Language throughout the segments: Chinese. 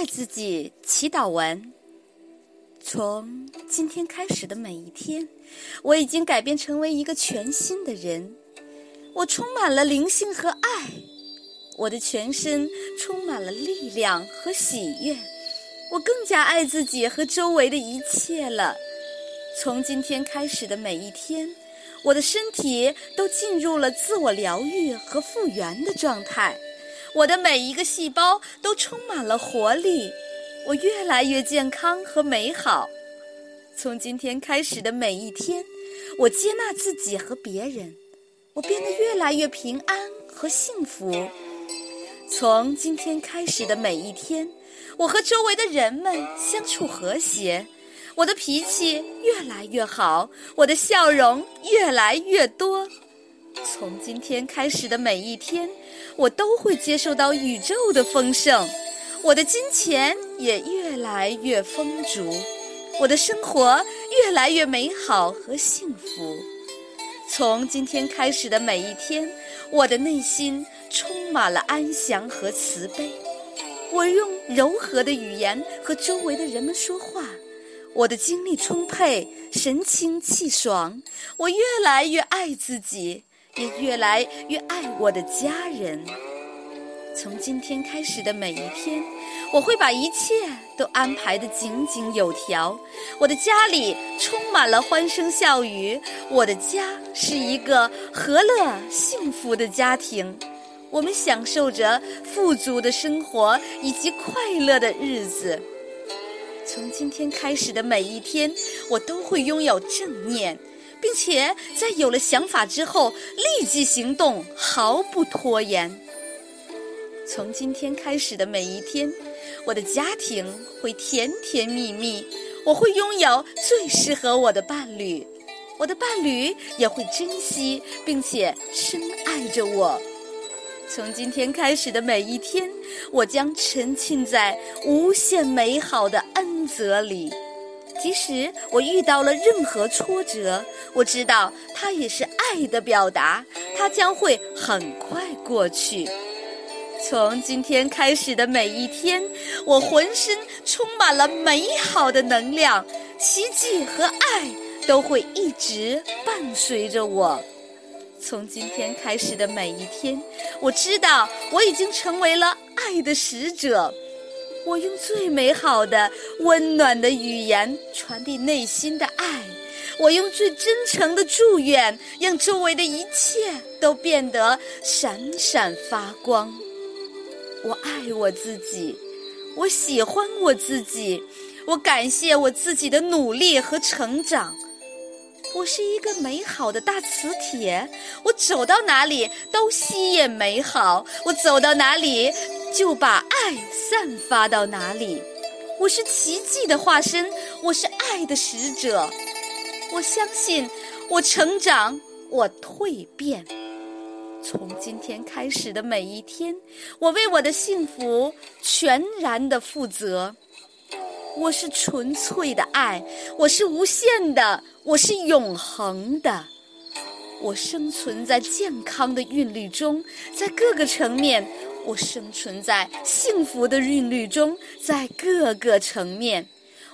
爱自己祈祷文。从今天开始的每一天，我已经改变成为一个全新的人。我充满了灵性和爱，我的全身充满了力量和喜悦。我更加爱自己和周围的一切了。从今天开始的每一天，我的身体都进入了自我疗愈和复原的状态。我的每一个细胞都充满了活力，我越来越健康和美好。从今天开始的每一天，我接纳自己和别人，我变得越来越平安和幸福。从今天开始的每一天，我和周围的人们相处和谐，我的脾气越来越好，我的笑容越来越多。从今天开始的每一天，我都会接受到宇宙的丰盛，我的金钱也越来越丰足，我的生活越来越美好和幸福。从今天开始的每一天，我的内心充满了安详和慈悲，我用柔和的语言和周围的人们说话，我的精力充沛，神清气爽，我越来越爱自己。也越来越爱我的家人。从今天开始的每一天，我会把一切都安排得井井有条。我的家里充满了欢声笑语，我的家是一个和乐幸福的家庭。我们享受着富足的生活以及快乐的日子。从今天开始的每一天，我都会拥有正念。并且在有了想法之后立即行动，毫不拖延。从今天开始的每一天，我的家庭会甜甜蜜蜜，我会拥有最适合我的伴侣，我的伴侣也会珍惜并且深爱着我。从今天开始的每一天，我将沉浸在无限美好的恩泽里。即使我遇到了任何挫折，我知道它也是爱的表达，它将会很快过去。从今天开始的每一天，我浑身充满了美好的能量，奇迹和爱都会一直伴随着我。从今天开始的每一天，我知道我已经成为了爱的使者。我用最美好的、温暖的语言传递内心的爱，我用最真诚的祝愿让周围的一切都变得闪闪发光。我爱我自己，我喜欢我自己，我感谢我自己的努力和成长。我是一个美好的大磁铁，我走到哪里都吸引美好，我走到哪里就把爱散发到哪里。我是奇迹的化身，我是爱的使者。我相信，我成长，我蜕变。从今天开始的每一天，我为我的幸福全然的负责。我是纯粹的爱，我是无限的，我是永恒的。我生存在健康的韵律中，在各个层面；我生存在幸福的韵律中，在各个层面；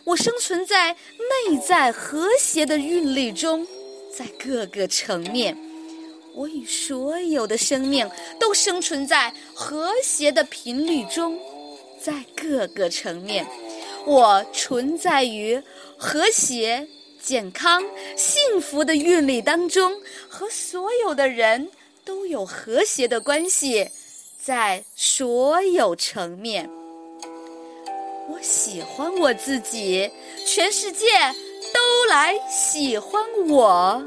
我生存在内在和谐的韵律中，在各个层面。我与所有的生命都生存在和谐的频率中，在各个层面。我存在于和谐、健康、幸福的韵律当中，和所有的人都有和谐的关系，在所有层面。我喜欢我自己，全世界都来喜欢我。